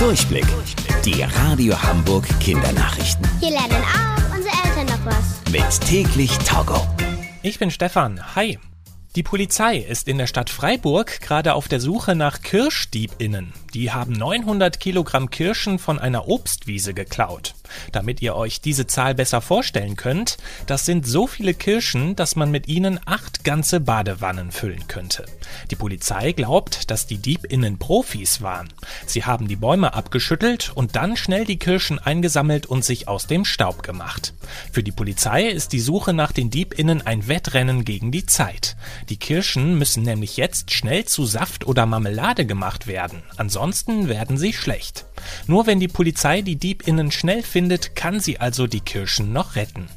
Durchblick. Die Radio Hamburg Kindernachrichten. Hier lernen auch unsere Eltern noch was. Mit täglich Togo. Ich bin Stefan. Hi. Die Polizei ist in der Stadt Freiburg gerade auf der Suche nach Kirschdiebinnen. Die haben 900 Kilogramm Kirschen von einer Obstwiese geklaut. Damit ihr euch diese Zahl besser vorstellen könnt, das sind so viele Kirschen, dass man mit ihnen acht ganze Badewannen füllen könnte. Die Polizei glaubt, dass die Diebinnen Profis waren. Sie haben die Bäume abgeschüttelt und dann schnell die Kirschen eingesammelt und sich aus dem Staub gemacht. Für die Polizei ist die Suche nach den Diebinnen ein Wettrennen gegen die Zeit. Die Kirschen müssen nämlich jetzt schnell zu Saft oder Marmelade gemacht werden, ansonsten werden sie schlecht. Nur wenn die Polizei die Diebinnen schnell findet, kann sie also die Kirschen noch retten.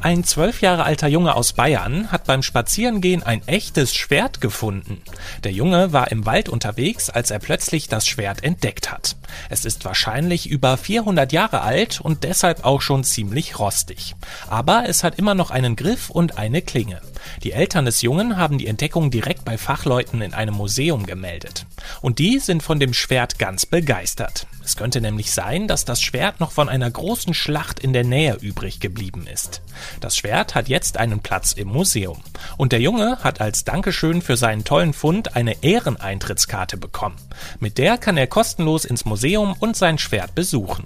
Ein zwölf Jahre alter Junge aus Bayern hat beim Spazierengehen ein echtes Schwert gefunden. Der Junge war im Wald unterwegs, als er plötzlich das Schwert entdeckt hat. Es ist wahrscheinlich über 400 Jahre alt und deshalb auch schon ziemlich rostig. Aber es hat immer noch einen Griff und eine Klinge. Die Eltern des Jungen haben die Entdeckung direkt bei Fachleuten in einem Museum gemeldet. Und die sind von dem Schwert ganz begeistert. Es könnte nämlich sein, dass das Schwert noch von einer großen Schlacht in der Nähe übrig geblieben ist. Das Schwert hat jetzt einen Platz im Museum. Und der Junge hat als Dankeschön für seinen tollen Fund eine Ehreneintrittskarte bekommen. Mit der kann er kostenlos ins Museum und sein Schwert besuchen.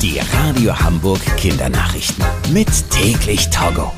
Die Radio Hamburg Kindernachrichten. Mit täglich Togo.